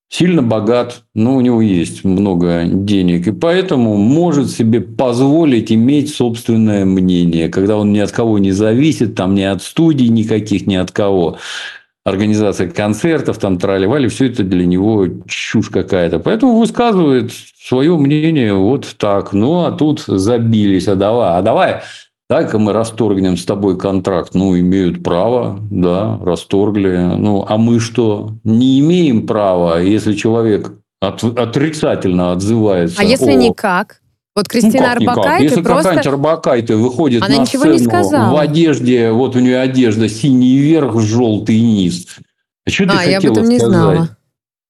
сильно богат, но у него есть много денег, и поэтому может себе позволить иметь собственное мнение, когда он ни от кого не зависит, там ни от студий никаких, ни от кого организация концертов, там тролливали, все это для него чушь какая-то. Поэтому высказывает свое мнение вот так. Ну, а тут забились, а давай, а давай, так мы расторгнем с тобой контракт. Ну, имеют право, да, расторгли. Ну, а мы что? Не имеем права, если человек от, отрицательно отзывается. А если о... никак? Вот ну, Кристина ну, Арбакайте Если просто... какая-нибудь Арбакайте выходит Она на ничего сцену не сказала. в одежде, вот у нее одежда синий верх, желтый низ. А что ты а, я об этом не знала.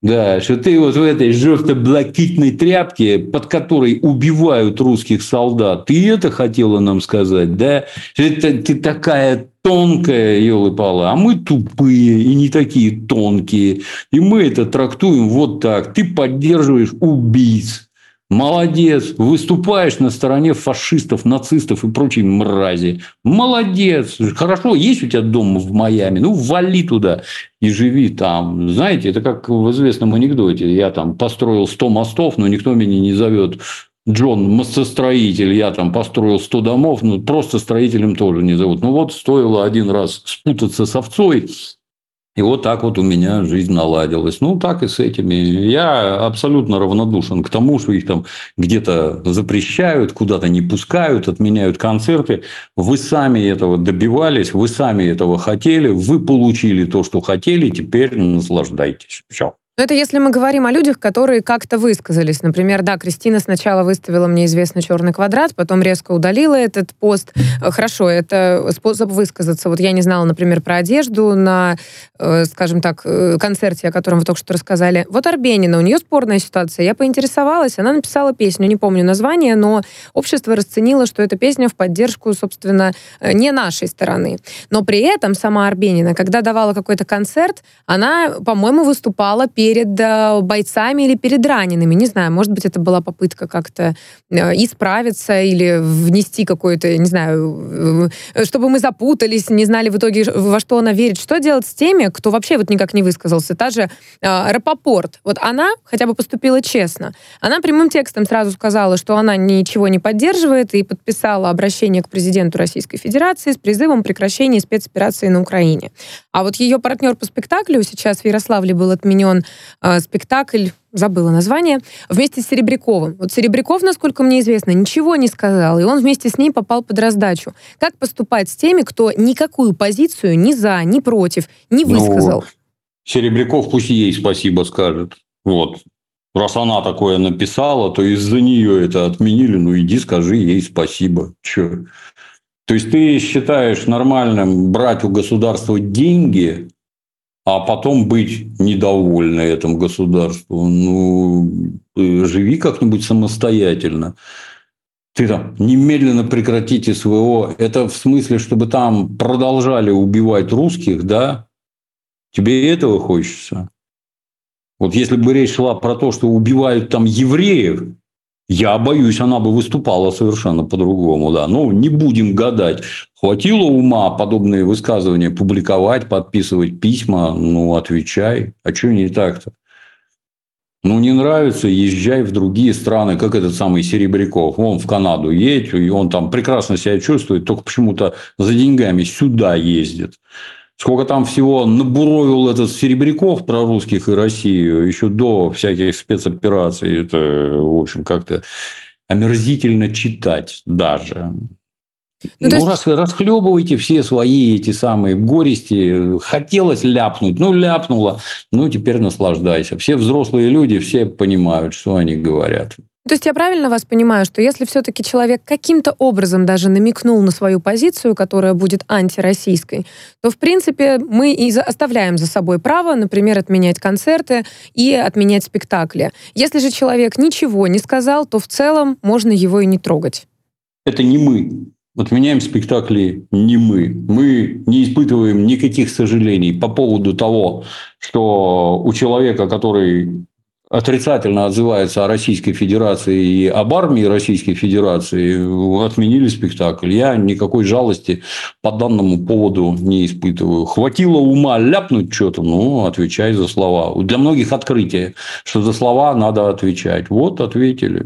Да, что ты вот в этой желто-блакитной тряпке, под которой убивают русских солдат, ты это хотела нам сказать, да? Это ты такая тонкая, елы-палы, а мы тупые и не такие тонкие. И мы это трактуем вот так. Ты поддерживаешь убийц. Молодец, выступаешь на стороне фашистов, нацистов и прочей мрази. Молодец, хорошо, есть у тебя дом в Майами, ну вали туда и живи там. Знаете, это как в известном анекдоте. Я там построил 100 мостов, но никто меня не зовет Джон, мостостроитель, я там построил 100 домов, ну, просто строителем тоже не зовут. Ну, вот стоило один раз спутаться с овцой, и вот так вот у меня жизнь наладилась. Ну, так и с этими. Я абсолютно равнодушен к тому, что их там где-то запрещают, куда-то не пускают, отменяют концерты. Вы сами этого добивались, вы сами этого хотели, вы получили то, что хотели, теперь наслаждайтесь. Все. Но это если мы говорим о людях, которые как-то высказались. Например, да, Кристина сначала выставила мне известный черный квадрат, потом резко удалила этот пост. Э, хорошо, это способ высказаться. Вот я не знала, например, про одежду на, э, скажем так, э, концерте, о котором вы только что рассказали. Вот Арбенина, у нее спорная ситуация. Я поинтересовалась, она написала песню, не помню название, но общество расценило, что эта песня в поддержку, собственно, не нашей стороны. Но при этом сама Арбенина, когда давала какой-то концерт, она, по-моему, выступала перед перед э, бойцами или перед ранеными. Не знаю, может быть, это была попытка как-то э, исправиться или внести какое-то, не знаю, э, чтобы мы запутались, не знали в итоге, во что она верит. Что делать с теми, кто вообще вот никак не высказался? Та же э, Рапопорт. Вот она хотя бы поступила честно. Она прямым текстом сразу сказала, что она ничего не поддерживает и подписала обращение к президенту Российской Федерации с призывом прекращения спецоперации на Украине. А вот ее партнер по спектаклю сейчас в Ярославле был отменен спектакль, забыла название, вместе с Серебряковым. Вот Серебряков, насколько мне известно, ничего не сказал, и он вместе с ней попал под раздачу. Как поступать с теми, кто никакую позицию ни за, ни против не ну, высказал? Ну, Серебряков пусть ей спасибо скажет. Вот. Раз она такое написала, то из-за нее это отменили. Ну, иди скажи ей спасибо. Че? То есть, ты считаешь нормальным брать у государства деньги а потом быть недовольны этому государству. Ну, живи как-нибудь самостоятельно. Ты там немедленно прекратите СВО. Это в смысле, чтобы там продолжали убивать русских, да? Тебе этого хочется? Вот если бы речь шла про то, что убивают там евреев, Я боюсь, она бы выступала совершенно по-другому, да. Ну, не будем гадать. Хватило ума подобные высказывания публиковать, подписывать письма? Ну, отвечай. А что не так-то? Ну, не нравится, езжай в другие страны, как этот самый Серебряков. Он в Канаду едет, и он там прекрасно себя чувствует, только почему-то за деньгами сюда ездит. Сколько там всего набуровил этот Серебряков про русских и Россию еще до всяких спецопераций. Это, в общем, как-то омерзительно читать даже. Ну, ну есть... рас, расхлебывайте все свои эти самые горести. Хотелось ляпнуть, ну, ляпнула, ну, теперь наслаждайся. Все взрослые люди, все понимают, что они говорят. То есть я правильно вас понимаю, что если все-таки человек каким-то образом даже намекнул на свою позицию, которая будет антироссийской, то, в принципе, мы и оставляем за собой право, например, отменять концерты и отменять спектакли. Если же человек ничего не сказал, то в целом можно его и не трогать. Это не мы. Отменяем спектакли не мы. Мы не испытываем никаких сожалений по поводу того, что у человека, который отрицательно отзывается о Российской Федерации и об армии Российской Федерации, отменили спектакль. Я никакой жалости по данному поводу не испытываю. Хватило ума ляпнуть что-то, ну, отвечай за слова. Для многих открытие, что за слова надо отвечать. Вот, ответили.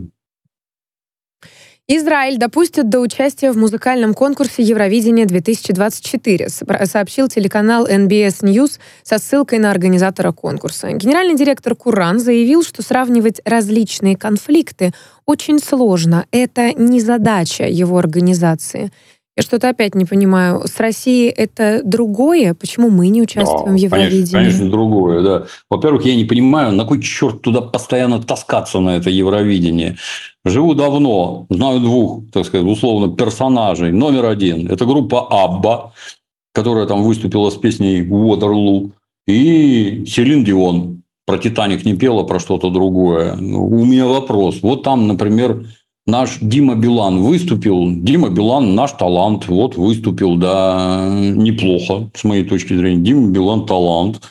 Израиль допустит до участия в музыкальном конкурсе Евровидения 2024, сообщил телеканал NBS News со ссылкой на организатора конкурса. Генеральный директор Куран заявил, что сравнивать различные конфликты очень сложно. Это не задача его организации. Я что-то опять не понимаю. С Россией это другое? Почему мы не участвуем да, в Евровидении? Конечно, конечно, другое, да. Во-первых, я не понимаю, на кой черт туда постоянно таскаться на это Евровидение. Живу давно, знаю двух, так сказать, условно, персонажей. Номер один – это группа Абба, которая там выступила с песней «Waterloo», и Селин Дион. Про «Титаник» не пела, про что-то другое. Ну, у меня вопрос. Вот там, например, наш Дима Билан выступил. Дима Билан наш талант. Вот выступил, да, неплохо, с моей точки зрения. Дима Билан талант.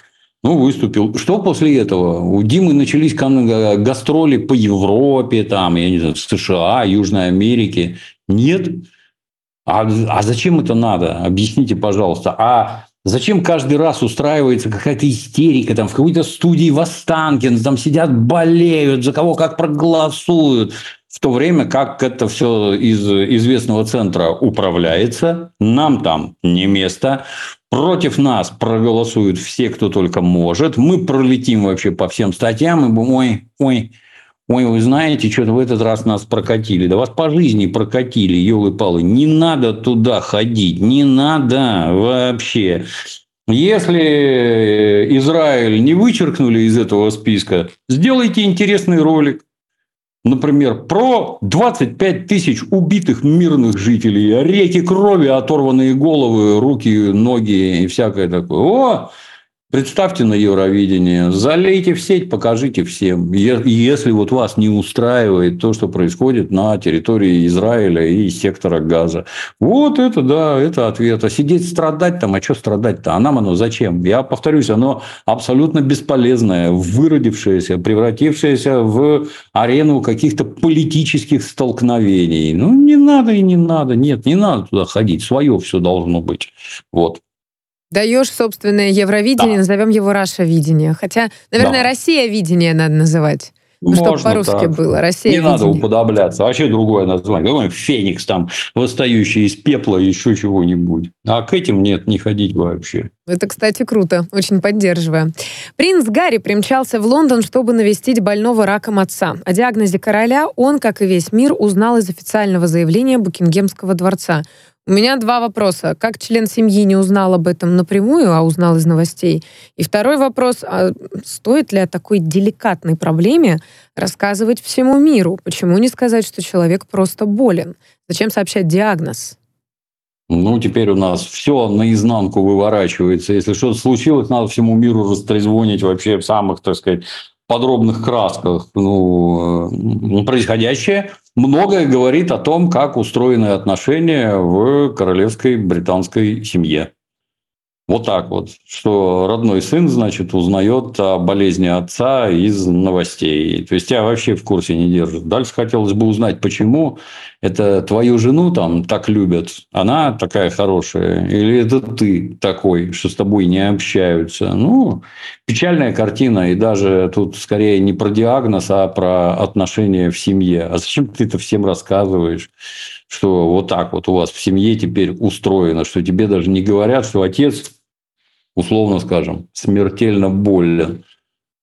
Ну, выступил. Что после этого? У Димы начались гастроли по Европе, там, я не знаю, США, Южной Америке. Нет. А, а зачем это надо? Объясните, пожалуйста. А Зачем каждый раз устраивается какая-то истерика, там в какой-то студии в Останкино, там сидят, болеют, за кого как проголосуют, в то время как это все из известного центра управляется, нам там не место, против нас проголосуют все, кто только может, мы пролетим вообще по всем статьям и будем, ой, ой, Ой, вы знаете, что-то в этот раз нас прокатили. Да вас по жизни прокатили, елы-палы. Не надо туда ходить, не надо вообще. Если Израиль не вычеркнули из этого списка, сделайте интересный ролик. Например, про 25 тысяч убитых мирных жителей, реки крови, оторванные головы, руки, ноги и всякое такое. О, Представьте на Евровидение, залейте в сеть, покажите всем. Если вот вас не устраивает то, что происходит на территории Израиля и сектора Газа. Вот это, да, это ответ. А сидеть страдать там, а что страдать-то? А нам оно зачем? Я повторюсь, оно абсолютно бесполезное, выродившееся, превратившееся в арену каких-то политических столкновений. Ну, не надо и не надо. Нет, не надо туда ходить. Свое все должно быть. Вот. Даешь собственное Евровидение, да. назовем его Раша видение. Хотя, наверное, да. Россия видение надо называть. Ну, чтобы по-русски было. Россия Не видение. надо уподобляться. Вообще другое название. Какой Феникс там, восстающий из пепла, еще чего-нибудь. А к этим нет, не ходить вообще. Это, кстати, круто. Очень поддерживаю. Принц Гарри примчался в Лондон, чтобы навестить больного раком отца. О диагнозе короля он, как и весь мир, узнал из официального заявления Букингемского дворца. У меня два вопроса. Как член семьи не узнал об этом напрямую, а узнал из новостей? И второй вопрос. А стоит ли о такой деликатной проблеме рассказывать всему миру? Почему не сказать, что человек просто болен? Зачем сообщать диагноз? Ну, теперь у нас все наизнанку выворачивается. Если что-то случилось, надо всему миру растрезвонить вообще в самых, так сказать, подробных красках. Ну, происходящее многое говорит о том, как устроены отношения в королевской британской семье. Вот так вот, что родной сын, значит, узнает о болезни отца из новостей. То есть тебя вообще в курсе не держит. Дальше хотелось бы узнать, почему это твою жену там так любят, она такая хорошая, или это ты такой, что с тобой не общаются. Ну, печальная картина, и даже тут скорее не про диагноз, а про отношения в семье. А зачем ты это всем рассказываешь? что вот так вот у вас в семье теперь устроено, что тебе даже не говорят, что отец условно скажем, смертельно болен.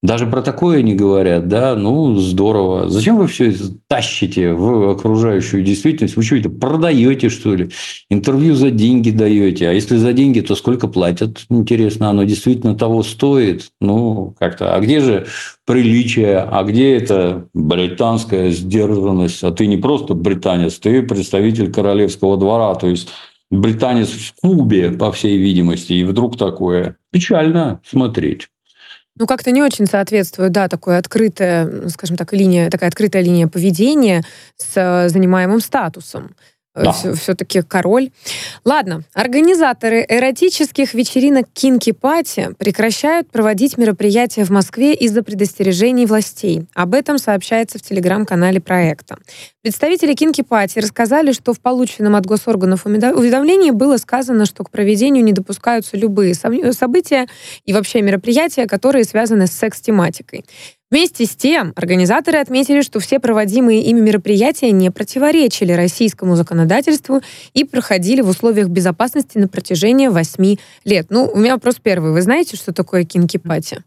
Даже про такое не говорят, да, ну, здорово. Зачем вы все тащите в окружающую действительность? Вы что это, продаете, что ли? Интервью за деньги даете. А если за деньги, то сколько платят? Интересно, оно действительно того стоит? Ну, как-то. А где же приличие? А где это британская сдержанность? А ты не просто британец, ты представитель королевского двора. То есть, британец в Кубе, по всей видимости, и вдруг такое. Печально смотреть. Ну, как-то не очень соответствует, да, такое открытая, скажем так, линия, такая открытая линия поведения с э, занимаемым статусом. Э, да. все-таки король. Ладно, организаторы эротических вечеринок Кинки Пати прекращают проводить мероприятия в Москве из-за предостережений властей. Об этом сообщается в телеграм-канале проекта. Представители Кинки Пати рассказали, что в полученном от госорганов уведомлении было сказано, что к проведению не допускаются любые события и вообще мероприятия, которые связаны с секс-тематикой. Вместе с тем, организаторы отметили, что все проводимые ими мероприятия не противоречили российскому законодательству и проходили в условиях безопасности на протяжении восьми лет. Ну, у меня вопрос первый. Вы знаете, что такое кинки-пати?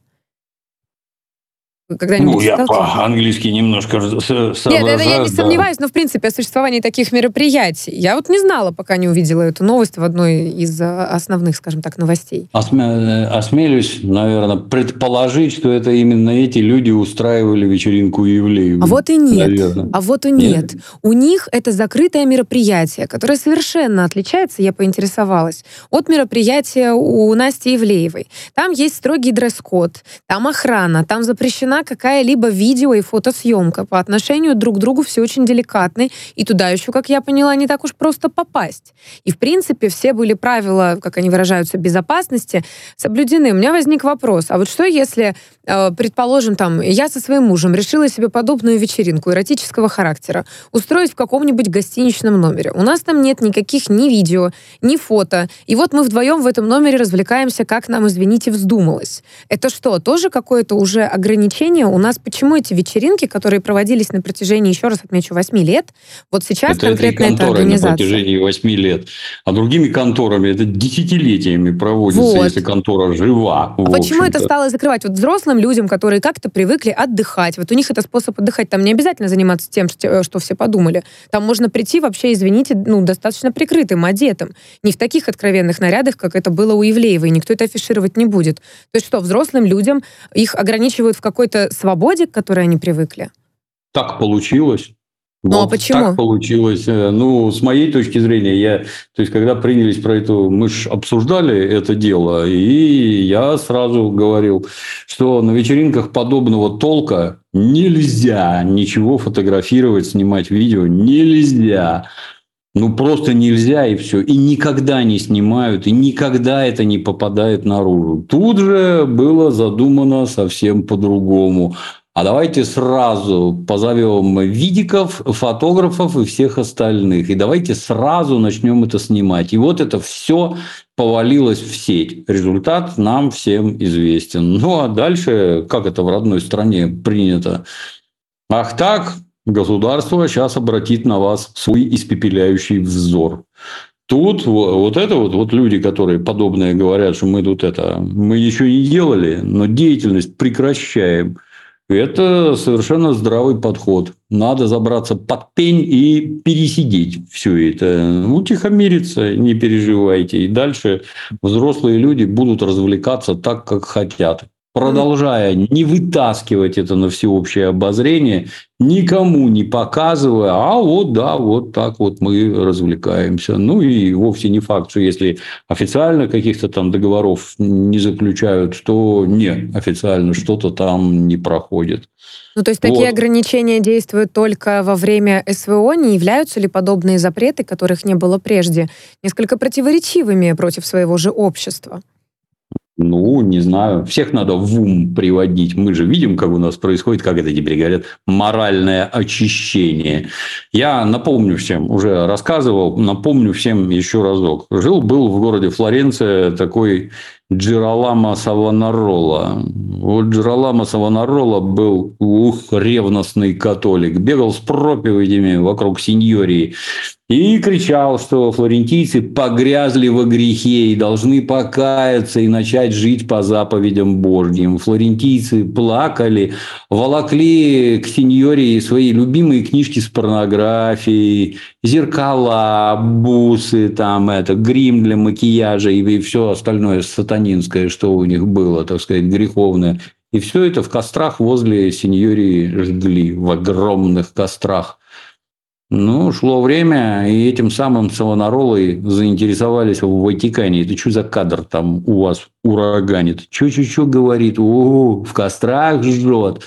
Ну, я по-английски немножко Нет, это я не сомневаюсь, но в принципе о существовании таких мероприятий. Я вот не знала, пока не увидела эту новость в одной из а, основных, скажем так, новостей. Осме... Э, осмелюсь, наверное, предположить, что это именно эти люди устраивали вечеринку Евлеева. А вот и нет. Наверное. А вот и нет. нет. У них это закрытое мероприятие, которое совершенно отличается, я поинтересовалась, от мероприятия у Насти Евлеевой. Там есть строгий дресс-код, там охрана, там запрещена какая-либо видео и фотосъемка. По отношению друг к другу все очень деликатны, и туда еще, как я поняла, не так уж просто попасть. И, в принципе, все были правила, как они выражаются, безопасности соблюдены. У меня возник вопрос, а вот что если, э, предположим, там, я со своим мужем решила себе подобную вечеринку эротического характера устроить в каком-нибудь гостиничном номере. У нас там нет никаких ни видео, ни фото. И вот мы вдвоем в этом номере развлекаемся, как нам, извините, вздумалось. Это что, тоже какое-то уже ограничение обсуждения у нас, почему эти вечеринки, которые проводились на протяжении, еще раз отмечу, 8 лет, вот сейчас это конкретно эта организация. на протяжении 8 лет. А другими конторами это десятилетиями проводится, вот. если контора жива. А почему это стало закрывать? Вот взрослым людям, которые как-то привыкли отдыхать, вот у них это способ отдыхать, там не обязательно заниматься тем, что, что все подумали. Там можно прийти вообще, извините, ну, достаточно прикрытым, одетым. Не в таких откровенных нарядах, как это было у Ивлеевой, никто это афишировать не будет. То есть что, взрослым людям их ограничивают в какой-то свободе, к которой они привыкли? Так получилось. Ну а вот а почему? Так получилось. Э, ну, с моей точки зрения, я, то есть, когда принялись про это, мы же обсуждали это дело, и я сразу говорил, что на вечеринках подобного толка нельзя ничего фотографировать, снимать видео, нельзя. Ну, просто нельзя, и все. И никогда не снимают, и никогда это не попадает наружу. Тут же было задумано совсем по-другому. А давайте сразу позовем видиков, фотографов и всех остальных. И давайте сразу начнем это снимать. И вот это все повалилось в сеть. Результат нам всем известен. Ну, а дальше, как это в родной стране принято? Ах так, государство сейчас обратит на вас свой испепеляющий взор. Тут вот это вот, вот люди, которые подобное говорят, что мы тут это, мы еще не делали, но деятельность прекращаем. Это совершенно здравый подход. Надо забраться под пень и пересидеть все это. Утихомириться, не переживайте. И дальше взрослые люди будут развлекаться так, как хотят продолжая не вытаскивать это на всеобщее обозрение, никому не показывая, а вот да, вот так вот мы развлекаемся. Ну и вовсе не факт, что если официально каких-то там договоров не заключают, то не официально что-то там не проходит. Ну, то есть такие вот. ограничения действуют только во время СВО? Не являются ли подобные запреты, которых не было прежде, несколько противоречивыми против своего же общества? Ну, не знаю. Всех надо в ум приводить. Мы же видим, как у нас происходит, как это теперь говорят, моральное очищение. Я напомню всем, уже рассказывал, напомню всем еще разок. Жил-был в городе Флоренция такой Джиралама Савонарола. Вот Джиралама Савонарола был ух, ревностный католик. Бегал с проповедями вокруг сеньории. И кричал, что флорентийцы погрязли во грехе и должны покаяться и начать жить по заповедям Божьим. Флорентийцы плакали, волокли к сеньоре свои любимые книжки с порнографией, зеркала, бусы, там это, грим для макияжа и все остальное сатанинское, что у них было, так сказать, греховное. И все это в кострах возле сеньории жгли, в огромных кострах. Ну, шло время, и этим самым Савонаролой заинтересовались в Ватикане. Это что за кадр там у вас ураганит? Что-что-что говорит? О, в кострах жжет.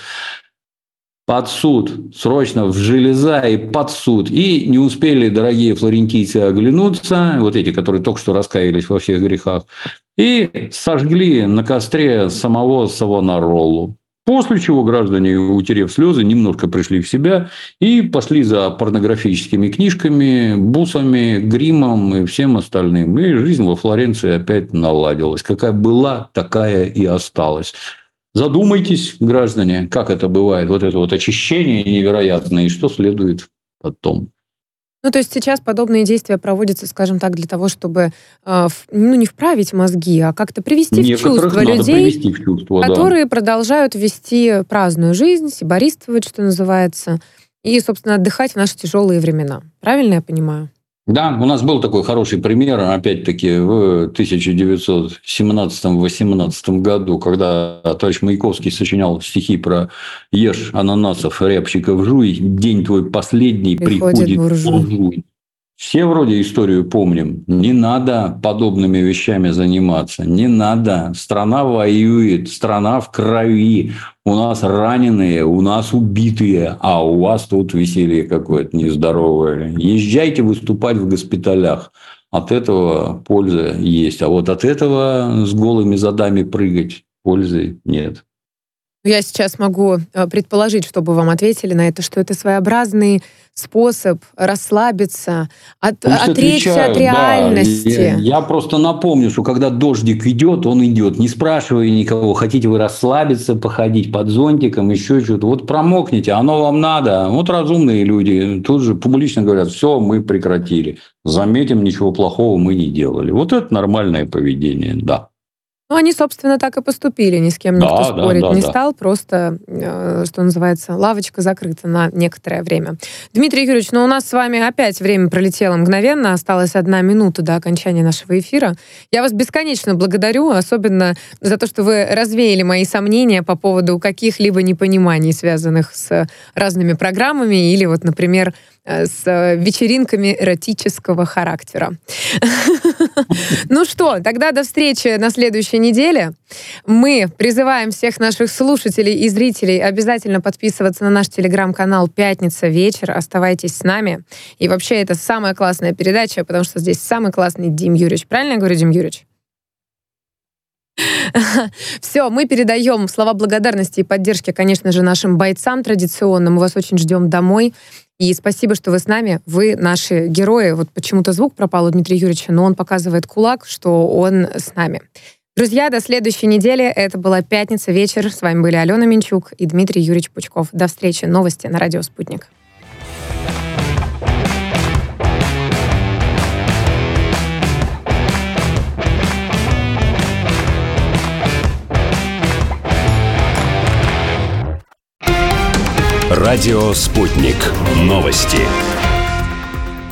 Под суд, срочно в железа и под суд. И не успели дорогие флорентийцы оглянуться, вот эти, которые только что раскаялись во всех грехах, и сожгли на костре самого Савонаролу. После чего граждане, утерев слезы, немножко пришли в себя и пошли за порнографическими книжками, бусами, гримом и всем остальным. И жизнь во Флоренции опять наладилась. Какая была, такая и осталась. Задумайтесь, граждане, как это бывает, вот это вот очищение невероятное, и что следует потом. Ну, то есть сейчас подобные действия проводятся, скажем так, для того, чтобы э, ну, не вправить мозги, а как-то привести Некоторых в чувство людей, в чувство, которые да. продолжают вести праздную жизнь, сибористствовать, что называется, и, собственно, отдыхать в наши тяжелые времена. Правильно я понимаю? Да, у нас был такой хороший пример, опять-таки, в 1917-18 году, когда товарищ Маяковский сочинял стихи про «Ешь ананасов, рябчиков жуй, день твой последний приходит, приходит буржуй». Все вроде историю помним. Не надо подобными вещами заниматься. Не надо. Страна воюет, страна в крови. У нас раненые, у нас убитые, а у вас тут веселье какое-то нездоровое. Езжайте выступать в госпиталях. От этого польза есть. А вот от этого с голыми задами прыгать пользы нет. Я сейчас могу э, предположить, чтобы вам ответили на это, что это своеобразный способ расслабиться, от, Пусть отречься отвечаю, от реальности. Да. Я, я просто напомню, что когда дождик идет, он идет. Не спрашивая никого, хотите вы расслабиться, походить под зонтиком, еще что-то. Вот промокните, оно вам надо. Вот разумные люди тут же публично говорят, все, мы прекратили. Заметим, ничего плохого мы не делали. Вот это нормальное поведение, да. Ну, они, собственно, так и поступили, ни с кем никто да, спорить да, да, не да. стал, просто, э, что называется, лавочка закрыта на некоторое время. Дмитрий Юрьевич, ну у нас с вами опять время пролетело мгновенно, осталась одна минута до окончания нашего эфира. Я вас бесконечно благодарю, особенно за то, что вы развеяли мои сомнения по поводу каких-либо непониманий, связанных с разными программами или вот, например, с э, вечеринками эротического характера. Ну что, тогда до встречи на следующей неделе. Мы призываем всех наших слушателей и зрителей обязательно подписываться на наш телеграм-канал «Пятница вечер». Оставайтесь с нами. И вообще это самая классная передача, потому что здесь самый классный Дим Юрьевич. Правильно я говорю, Дим Юрьевич? Все, мы передаем слова благодарности и поддержки, конечно же, нашим бойцам традиционным. Мы вас очень ждем домой. И спасибо, что вы с нами. Вы наши герои. Вот почему-то звук пропал у Дмитрия Юрьевича, но он показывает кулак, что он с нами. Друзья, до следующей недели. Это была пятница вечер. С вами были Алена Минчук и Дмитрий Юрьевич Пучков. До встречи. Новости на радио «Спутник». Радио «Спутник». Новости.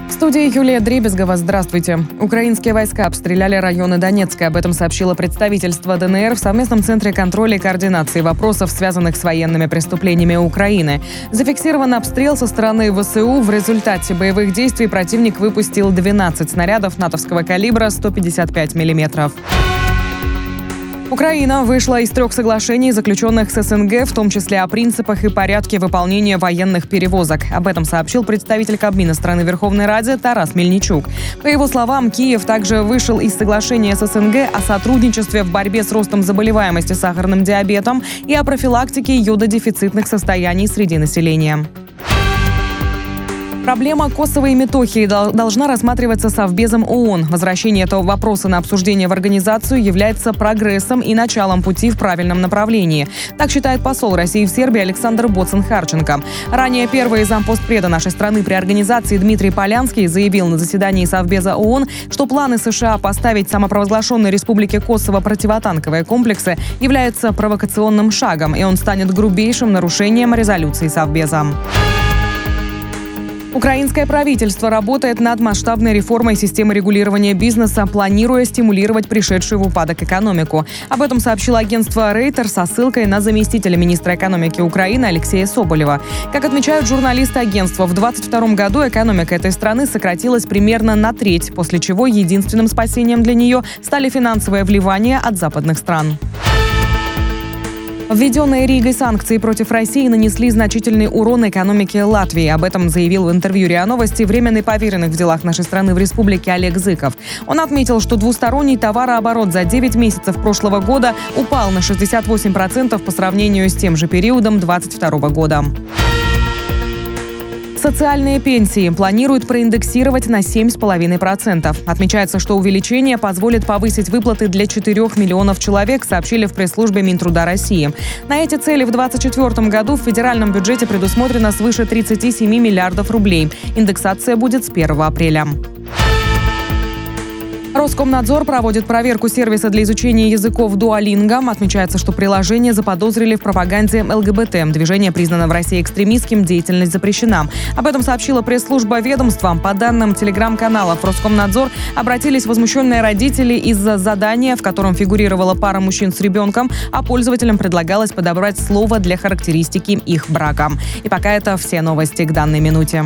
В студии Юлия Дребезгова. Здравствуйте. Украинские войска обстреляли районы Донецка. Об этом сообщило представительство ДНР в совместном центре контроля и координации вопросов, связанных с военными преступлениями Украины. Зафиксирован обстрел со стороны ВСУ. В результате боевых действий противник выпустил 12 снарядов натовского калибра 155 миллиметров. Украина вышла из трех соглашений, заключенных с СНГ, в том числе о принципах и порядке выполнения военных перевозок. Об этом сообщил представитель Кабмина страны Верховной Ради Тарас Мельничук. По его словам, Киев также вышел из соглашения с СНГ о сотрудничестве в борьбе с ростом заболеваемости сахарным диабетом и о профилактике йододефицитных состояний среди населения. Проблема Косово и Метохии должна рассматриваться Совбезом ООН. Возвращение этого вопроса на обсуждение в организацию является прогрессом и началом пути в правильном направлении. Так считает посол России в Сербии Александр Боцин-Харченко. Ранее первый зампостпреда нашей страны при организации Дмитрий Полянский заявил на заседании Совбеза ООН, что планы США поставить самопровозглашенной Республике Косово противотанковые комплексы являются провокационным шагом, и он станет грубейшим нарушением резолюции Совбеза. Украинское правительство работает над масштабной реформой системы регулирования бизнеса, планируя стимулировать пришедшую в упадок экономику. Об этом сообщило агентство Рейтер со ссылкой на заместителя министра экономики Украины Алексея Соболева. Как отмечают журналисты агентства, в 2022 году экономика этой страны сократилась примерно на треть, после чего единственным спасением для нее стали финансовые вливания от западных стран. Введенные Ригой санкции против России нанесли значительный урон экономике Латвии. Об этом заявил в интервью РИА Новости временный поверенный в делах нашей страны в республике Олег Зыков. Он отметил, что двусторонний товарооборот за 9 месяцев прошлого года упал на 68% по сравнению с тем же периодом 2022 года. Социальные пенсии планируют проиндексировать на 7,5%. Отмечается, что увеличение позволит повысить выплаты для 4 миллионов человек, сообщили в пресс-службе Минтруда России. На эти цели в 2024 году в федеральном бюджете предусмотрено свыше 37 миллиардов рублей. Индексация будет с 1 апреля. Роскомнадзор проводит проверку сервиса для изучения языков Duolingo. Отмечается, что приложение заподозрили в пропаганде ЛГБТ. Движение признано в России экстремистским, деятельность запрещена. Об этом сообщила пресс-служба ведомства. По данным телеграм-каналов Роскомнадзор обратились возмущенные родители из-за задания, в котором фигурировала пара мужчин с ребенком, а пользователям предлагалось подобрать слово для характеристики их брака. И пока это все новости к данной минуте.